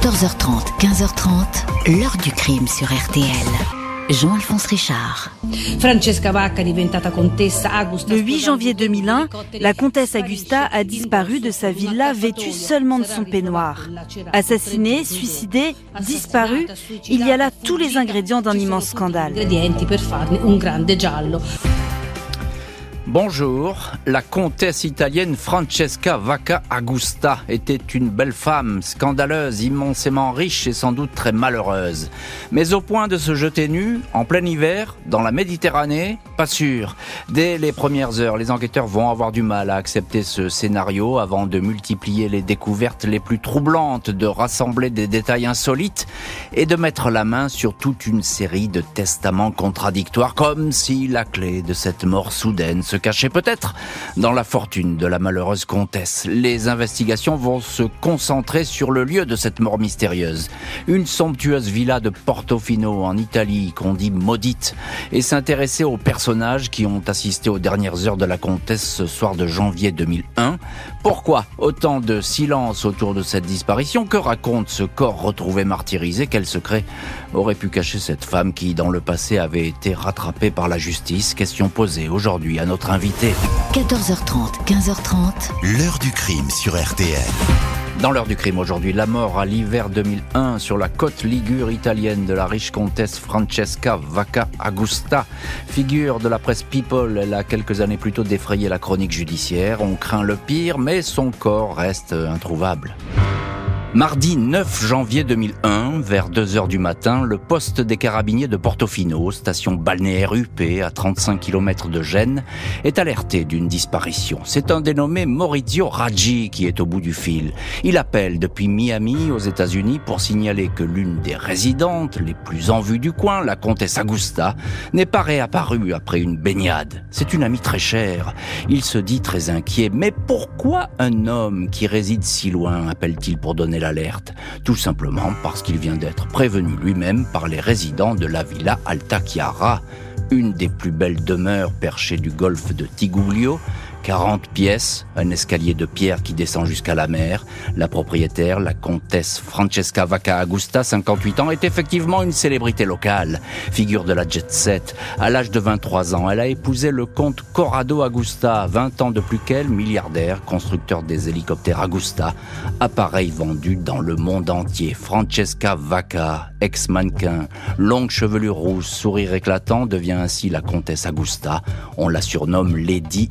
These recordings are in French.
14h30, 15h30, l'heure du crime sur RTL. Jean-Alphonse Richard. Francesca Vacca diventata contessa Augusta. Le 8 janvier 2001, la comtesse Augusta a disparu de sa villa vêtue seulement de son peignoir. Assassinée, suicidée, disparue, il y a là tous les ingrédients d'un immense scandale. Bonjour, la comtesse italienne Francesca Vacca Augusta était une belle femme, scandaleuse, immensément riche et sans doute très malheureuse. Mais au point de se jeter nue, en plein hiver, dans la Méditerranée, pas sûr. Dès les premières heures, les enquêteurs vont avoir du mal à accepter ce scénario avant de multiplier les découvertes les plus troublantes, de rassembler des détails insolites et de mettre la main sur toute une série de testaments contradictoires, comme si la clé de cette mort soudaine se cachait peut-être dans la fortune de la malheureuse comtesse. Les investigations vont se concentrer sur le lieu de cette mort mystérieuse. Une somptueuse villa de Portofino en Italie qu'on dit maudite et s'intéresser aux personnages qui ont assisté aux dernières heures de la comtesse ce soir de janvier 2001. Pourquoi autant de silence autour de cette disparition? Que raconte ce corps retrouvé martyrisé? Quel secret aurait pu cacher cette femme qui, dans le passé, avait été rattrapée par la justice? Question posée aujourd'hui à notre invité. 14h30, 15h30, L'heure du crime sur RTL. Dans l'heure du crime aujourd'hui, la mort à l'hiver 2001 sur la côte ligure italienne de la riche comtesse Francesca Vacca Augusta. Figure de la presse People, elle a quelques années plus tôt défrayé la chronique judiciaire. On craint le pire, mais son corps reste introuvable. Mardi 9 janvier 2001, vers 2 heures du matin, le poste des carabiniers de Portofino, station balnéaire UP à 35 km de Gênes, est alerté d'une disparition. C'est un dénommé Maurizio Raggi qui est au bout du fil. Il appelle depuis Miami aux États-Unis pour signaler que l'une des résidentes les plus en vue du coin, la comtesse Augusta, n'est pas réapparue après une baignade. C'est une amie très chère. Il se dit très inquiet. Mais pourquoi un homme qui réside si loin appelle-t-il pour donner l'alerte Tout simplement parce qu'il vient d'être prévenu lui-même par les résidents de la villa Alta Chiara, une des plus belles demeures perchées du golfe de Tiguglio, 40 pièces, un escalier de pierre qui descend jusqu'à la mer. La propriétaire, la comtesse Francesca Vacca Augusta, 58 ans, est effectivement une célébrité locale, figure de la jet set. À l'âge de 23 ans, elle a épousé le comte Corrado Augusta, 20 ans de plus qu'elle, milliardaire, constructeur des hélicoptères Augusta, appareil vendu dans le monde entier. Francesca Vacca, ex-mannequin, longue chevelure rouge, sourire éclatant, devient ainsi la comtesse Augusta. On la surnomme Lady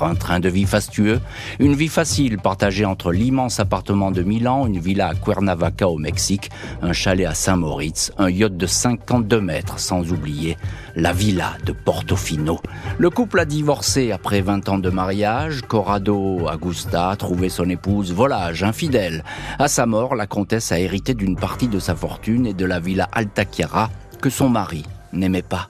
Un train de vie fastueux, une vie facile partagée entre l'immense appartement de Milan, une villa à Cuernavaca au Mexique, un chalet à Saint-Moritz, un yacht de 52 mètres, sans oublier la villa de Portofino. Le couple a divorcé après 20 ans de mariage. Corrado Augusta a trouvé son épouse volage, infidèle. À sa mort, la comtesse a hérité d'une partie de sa fortune et de la villa Alta Chiara que son mari n'aimait pas.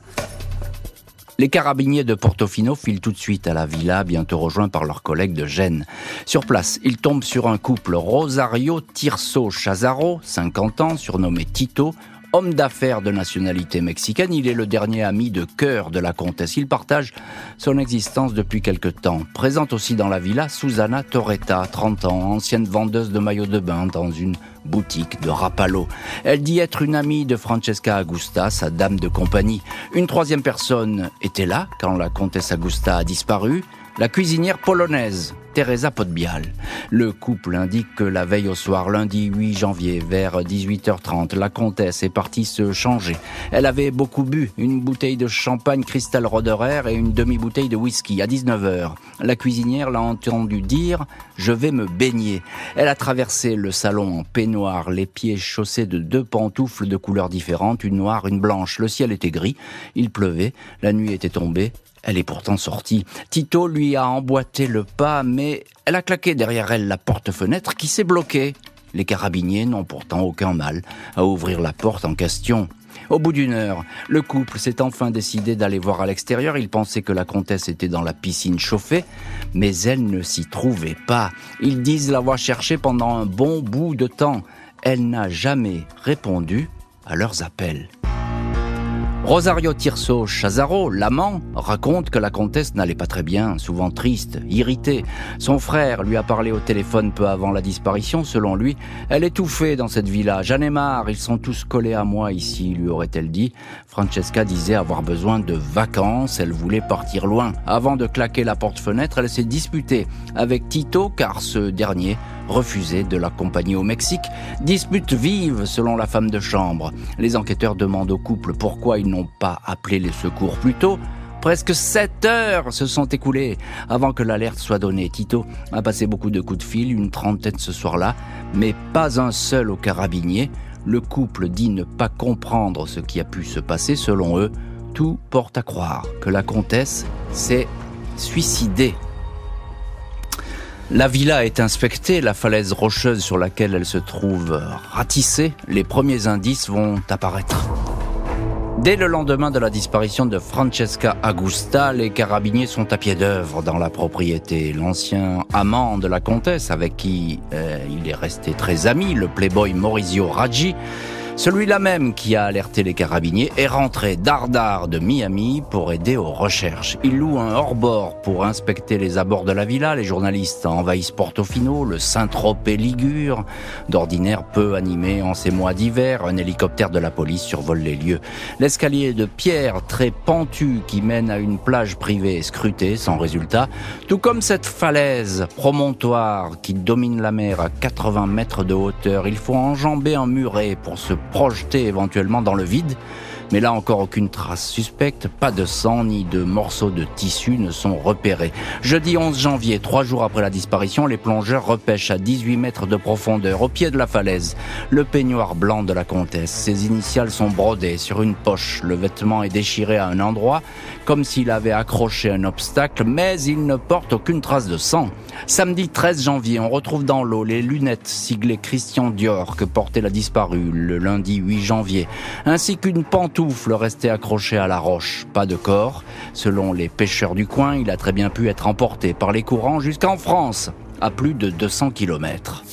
Les carabiniers de Portofino filent tout de suite à la villa, bientôt rejoints par leurs collègues de Gênes. Sur place, ils tombent sur un couple Rosario Tirso Chazaro, 50 ans, surnommé Tito, homme d'affaires de nationalité mexicaine. Il est le dernier ami de cœur de la comtesse. Il partage son existence depuis quelque temps. Présente aussi dans la villa Susana Torretta, 30 ans, ancienne vendeuse de maillots de bain dans une boutique de Rapallo. Elle dit être une amie de Francesca Augusta, sa dame de compagnie. Une troisième personne était là quand la comtesse Augusta a disparu, la cuisinière polonaise, Teresa Podbial. Le couple indique que la veille au soir, lundi 8 janvier, vers 18h30, la comtesse est partie se changer. Elle avait beaucoup bu, une bouteille de champagne Cristal Roderer et une demi-bouteille de whisky. À 19h, la cuisinière l'a entendu dire « Je vais me baigner ». Elle a traversé le salon en peignoir, les pieds chaussés de deux pantoufles de couleurs différentes, une noire, une blanche. Le ciel était gris, il pleuvait, la nuit était tombée. Elle est pourtant sortie. Tito lui a emboîté le pas, mais elle a claqué derrière elle la porte-fenêtre qui s'est bloquée. Les carabiniers n'ont pourtant aucun mal à ouvrir la porte en question. Au bout d'une heure, le couple s'est enfin décidé d'aller voir à l'extérieur. Ils pensaient que la comtesse était dans la piscine chauffée, mais elle ne s'y trouvait pas. Ils disent l'avoir cherchée pendant un bon bout de temps. Elle n'a jamais répondu à leurs appels. Rosario Tirso Chazaro, l'amant, raconte que la comtesse n'allait pas très bien, souvent triste, irritée. Son frère lui a parlé au téléphone peu avant la disparition. Selon lui, elle étouffait dans cette villa. J'en ai marre, ils sont tous collés à moi ici, lui aurait-elle dit. Francesca disait avoir besoin de vacances, elle voulait partir loin. Avant de claquer la porte-fenêtre, elle s'est disputée avec Tito car ce dernier refusé de l'accompagner au Mexique. Dispute vive selon la femme de chambre. Les enquêteurs demandent au couple pourquoi ils n'ont pas appelé les secours plus tôt. Presque sept heures se sont écoulées avant que l'alerte soit donnée. Tito a passé beaucoup de coups de fil, une trentaine ce soir-là, mais pas un seul au carabinier. Le couple dit ne pas comprendre ce qui a pu se passer. Selon eux, tout porte à croire que la comtesse s'est suicidée la villa est inspectée, la falaise rocheuse sur laquelle elle se trouve ratissée, les premiers indices vont apparaître. Dès le lendemain de la disparition de Francesca Agusta, les carabiniers sont à pied d'œuvre dans la propriété. L'ancien amant de la comtesse, avec qui euh, il est resté très ami, le playboy Maurizio Raggi, celui-là même qui a alerté les carabiniers est rentré dardard de Miami pour aider aux recherches. Il loue un hors-bord pour inspecter les abords de la villa. Les journalistes envahissent Portofino, le Saint-Tropez Ligure. D'ordinaire peu animé en ces mois d'hiver, un hélicoptère de la police survole les lieux. L'escalier de pierre très pentu qui mène à une plage privée est scruté sans résultat, tout comme cette falaise promontoire qui domine la mer à 80 mètres de hauteur. Il faut enjamber un muret pour se projeté éventuellement dans le vide mais là encore aucune trace suspecte, pas de sang ni de morceaux de tissu ne sont repérés. Jeudi 11 janvier, trois jours après la disparition, les plongeurs repêchent à 18 mètres de profondeur, au pied de la falaise, le peignoir blanc de la comtesse. Ses initiales sont brodées sur une poche, le vêtement est déchiré à un endroit, comme s'il avait accroché un obstacle, mais il ne porte aucune trace de sang. Samedi 13 janvier, on retrouve dans l'eau les lunettes siglées Christian Dior que portait la disparue le lundi 8 janvier, ainsi qu'une pente pantoufle restait accroché à la roche, pas de corps. Selon les pêcheurs du coin, il a très bien pu être emporté par les courants jusqu'en France, à plus de 200 km.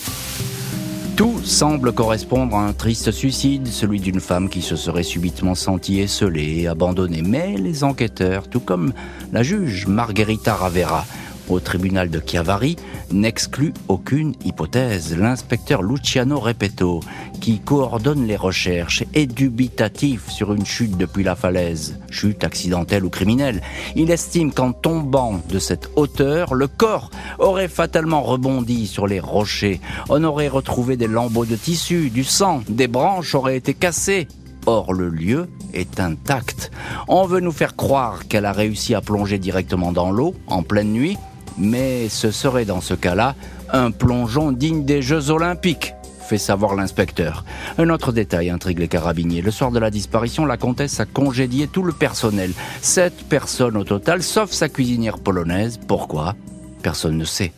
Tout semble correspondre à un triste suicide, celui d'une femme qui se serait subitement sentie esselée abandonnée. Mais les enquêteurs, tout comme la juge Margherita Ravera, au tribunal de Chiavari n'exclut aucune hypothèse. L'inspecteur Luciano Repetto, qui coordonne les recherches, est dubitatif sur une chute depuis la falaise, chute accidentelle ou criminelle. Il estime qu'en tombant de cette hauteur, le corps aurait fatalement rebondi sur les rochers. On aurait retrouvé des lambeaux de tissu, du sang, des branches auraient été cassées. Or, le lieu est intact. On veut nous faire croire qu'elle a réussi à plonger directement dans l'eau en pleine nuit, mais ce serait dans ce cas-là un plongeon digne des Jeux Olympiques fait savoir l'inspecteur. Un autre détail intrigue les carabiniers. Le soir de la disparition, la comtesse a congédié tout le personnel. Sept personnes au total, sauf sa cuisinière polonaise. Pourquoi? Personne ne sait.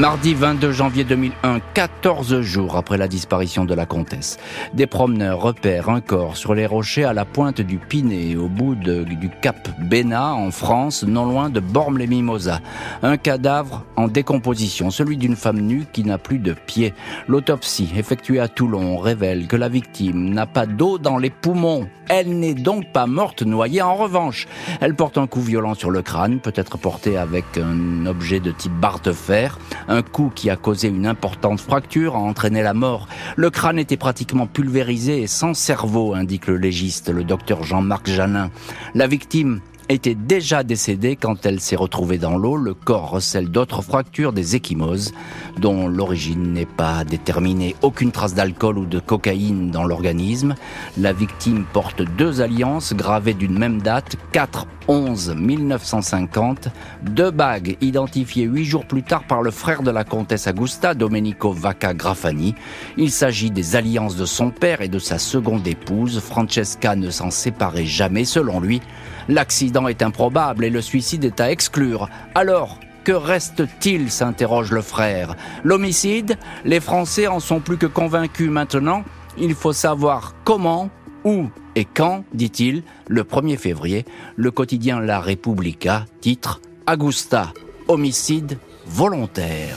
Mardi 22 janvier 2001, 14 jours après la disparition de la comtesse, des promeneurs repèrent un corps sur les rochers à la pointe du Pinet, au bout du cap Béna, en France, non loin de Bormes-les-Mimosas. Un cadavre en décomposition, celui d'une femme nue qui n'a plus de pieds. L'autopsie effectuée à Toulon révèle que la victime n'a pas d'eau dans les poumons. Elle n'est donc pas morte noyée. En revanche, elle porte un coup violent sur le crâne, peut-être porté avec un objet de type barre de fer. Un coup qui a causé une importante fracture a entraîné la mort. Le crâne était pratiquement pulvérisé et sans cerveau, indique le légiste, le docteur Jean-Marc Janin. La victime était déjà décédée quand elle s'est retrouvée dans l'eau. Le corps recèle d'autres fractures, des échymoses, dont l'origine n'est pas déterminée. Aucune trace d'alcool ou de cocaïne dans l'organisme. La victime porte deux alliances gravées d'une même date, 4 11 1950, deux bagues identifiées huit jours plus tard par le frère de la comtesse Augusta, Domenico Vacca Grafani. Il s'agit des alliances de son père et de sa seconde épouse. Francesca ne s'en séparait jamais selon lui. L'accident est improbable et le suicide est à exclure. Alors, que reste-t-il s'interroge le frère. L'homicide Les Français en sont plus que convaincus maintenant. Il faut savoir comment, où et quand, dit-il, le 1er février, le quotidien La Repubblica titre Augusta, homicide volontaire.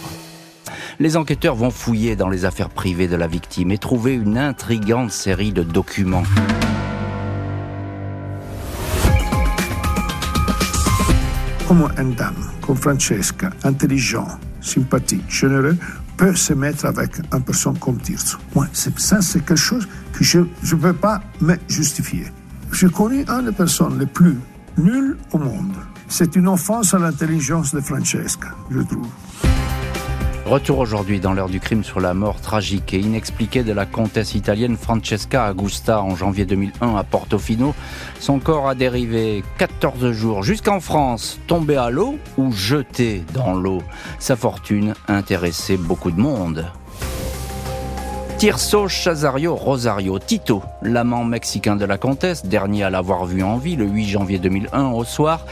Les enquêteurs vont fouiller dans les affaires privées de la victime et trouver une intrigante série de documents. Comment une dame comme Francesca, intelligente, sympathique, généreuse, peut se mettre avec une personne comme Tirso. Moi, ça, c'est quelque chose que je ne peux pas me justifier. J'ai connu une des personnes les plus nulles au monde. C'est une offense à l'intelligence de Francesca, je trouve. Retour aujourd'hui dans l'heure du crime sur la mort tragique et inexpliquée de la comtesse italienne Francesca Augusta en janvier 2001 à Portofino. Son corps a dérivé 14 jours jusqu'en France, tombé à l'eau ou jeté dans l'eau? Sa fortune intéressait beaucoup de monde. Tirso Chazario Rosario Tito, l'amant mexicain de la comtesse, dernier à l'avoir vu en vie le 8 janvier 2001 au soir,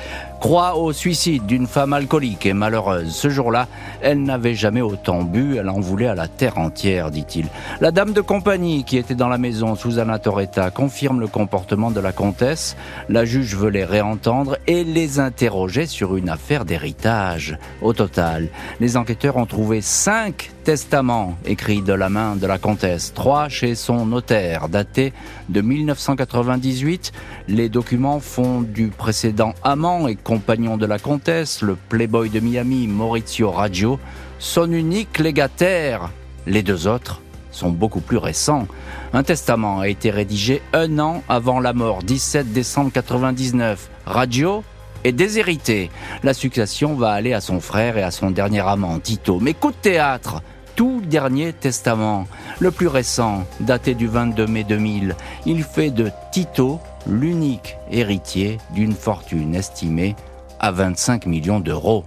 croit au suicide d'une femme alcoolique et malheureuse. Ce jour-là, elle n'avait jamais autant bu, elle en voulait à la terre entière, dit-il. La dame de compagnie qui était dans la maison, Susanna Toretta, confirme le comportement de la comtesse. La juge veut les réentendre et les interroger sur une affaire d'héritage. Au total, les enquêteurs ont trouvé cinq testaments écrits de la main de la comtesse, trois chez son notaire, datés de 1998. Les documents font du précédent amant et compagnon de la comtesse, le playboy de Miami, Maurizio Raggio, son unique légataire. Les deux autres sont beaucoup plus récents. Un testament a été rédigé un an avant la mort, 17 décembre 1999. Raggio est déshérité. La succession va aller à son frère et à son dernier amant, Tito. Mais coup de théâtre tout dernier testament, le plus récent, daté du 22 mai 2000, il fait de Tito l'unique héritier d'une fortune estimée à 25 millions d'euros.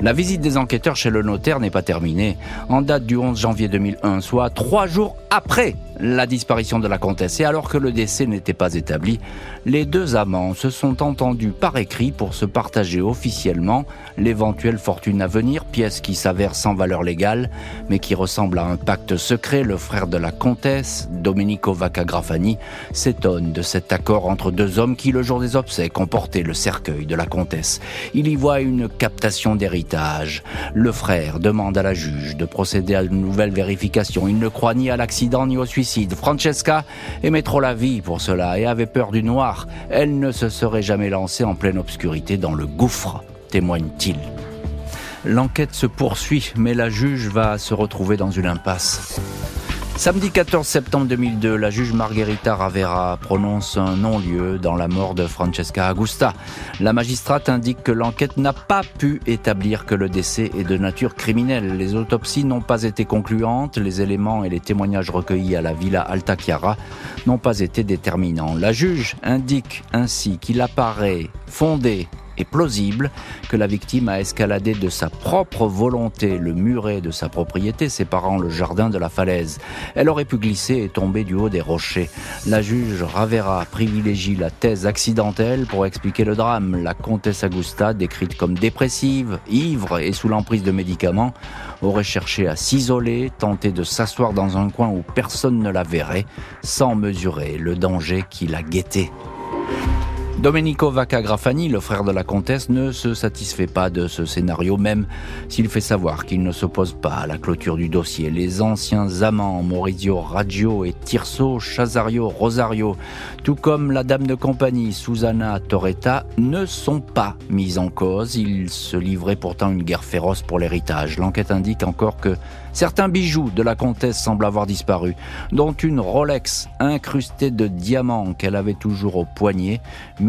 La visite des enquêteurs chez le notaire n'est pas terminée. En date du 11 janvier 2001, soit trois jours après la disparition de la comtesse et alors que le décès n'était pas établi, les deux amants se sont entendus par écrit pour se partager officiellement l'éventuelle fortune à venir, pièce qui s'avère sans valeur légale, mais qui ressemble à un pacte secret. Le frère de la comtesse, Domenico Vaccagrafani, s'étonne de cet accord entre deux hommes qui, le jour des obsèques, ont porté le cercueil de la comtesse. Il y voit une captation d'héritage. Le frère demande à la juge de procéder à une nouvelle vérification. Il ne croit ni à l'accident ni au suicide. Francesca aimait trop la vie pour cela et avait peur du noir. Elle ne se serait jamais lancée en pleine obscurité dans le gouffre témoigne-t-il. L'enquête se poursuit, mais la juge va se retrouver dans une impasse. Samedi 14 septembre 2002, la juge Margherita Ravera prononce un non-lieu dans la mort de Francesca Agusta. La magistrate indique que l'enquête n'a pas pu établir que le décès est de nature criminelle. Les autopsies n'ont pas été concluantes, les éléments et les témoignages recueillis à la Villa Alta Chiara n'ont pas été déterminants. La juge indique ainsi qu'il apparaît fondé plausible que la victime a escaladé de sa propre volonté le muret de sa propriété séparant le jardin de la falaise. Elle aurait pu glisser et tomber du haut des rochers. La juge Ravera privilégie la thèse accidentelle pour expliquer le drame. La comtesse Augusta, décrite comme dépressive, ivre et sous l'emprise de médicaments, aurait cherché à s'isoler, tenté de s'asseoir dans un coin où personne ne la verrait, sans mesurer le danger qui la guettait. Domenico Vaccagrafani, le frère de la comtesse, ne se satisfait pas de ce scénario, même s'il fait savoir qu'il ne s'oppose pas à la clôture du dossier. Les anciens amants, Maurizio Raggio et Tirso Chazario Rosario, tout comme la dame de compagnie, Susanna Toretta, ne sont pas mis en cause. Ils se livraient pourtant une guerre féroce pour l'héritage. L'enquête indique encore que Certains bijoux de la comtesse semblent avoir disparu, dont une Rolex incrustée de diamants qu'elle avait toujours au poignet,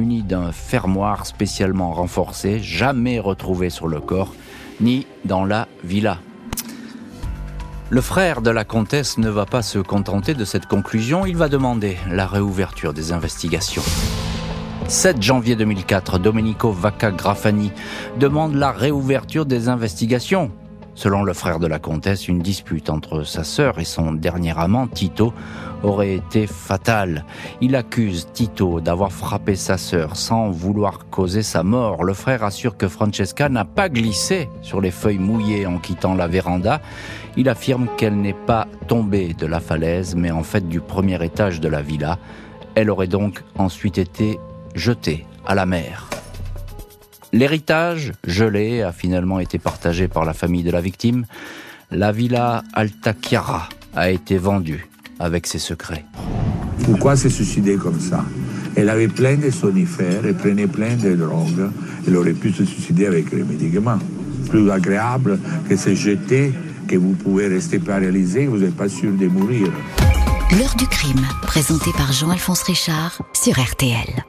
d'un fermoir spécialement renforcé, jamais retrouvé sur le corps, ni dans la villa. Le frère de la comtesse ne va pas se contenter de cette conclusion, il va demander la réouverture des investigations. 7 janvier 2004, Domenico Vacca Grafani demande la réouverture des investigations. Selon le frère de la comtesse, une dispute entre sa sœur et son dernier amant, Tito, aurait été fatale. Il accuse Tito d'avoir frappé sa sœur sans vouloir causer sa mort. Le frère assure que Francesca n'a pas glissé sur les feuilles mouillées en quittant la véranda. Il affirme qu'elle n'est pas tombée de la falaise, mais en fait du premier étage de la villa. Elle aurait donc ensuite été jetée à la mer. L'héritage, gelé, a finalement été partagé par la famille de la victime. La villa Alta Chiara a été vendue avec ses secrets. Pourquoi se suicider comme ça? Elle avait plein de sonifères, elle prenait plein de drogues, Elle aurait pu se suicider avec les médicaments. Plus agréable que se jeter, que vous pouvez rester paralysé, vous n'êtes pas sûr de mourir. L'heure du crime, présenté par Jean-Alphonse Richard sur RTL.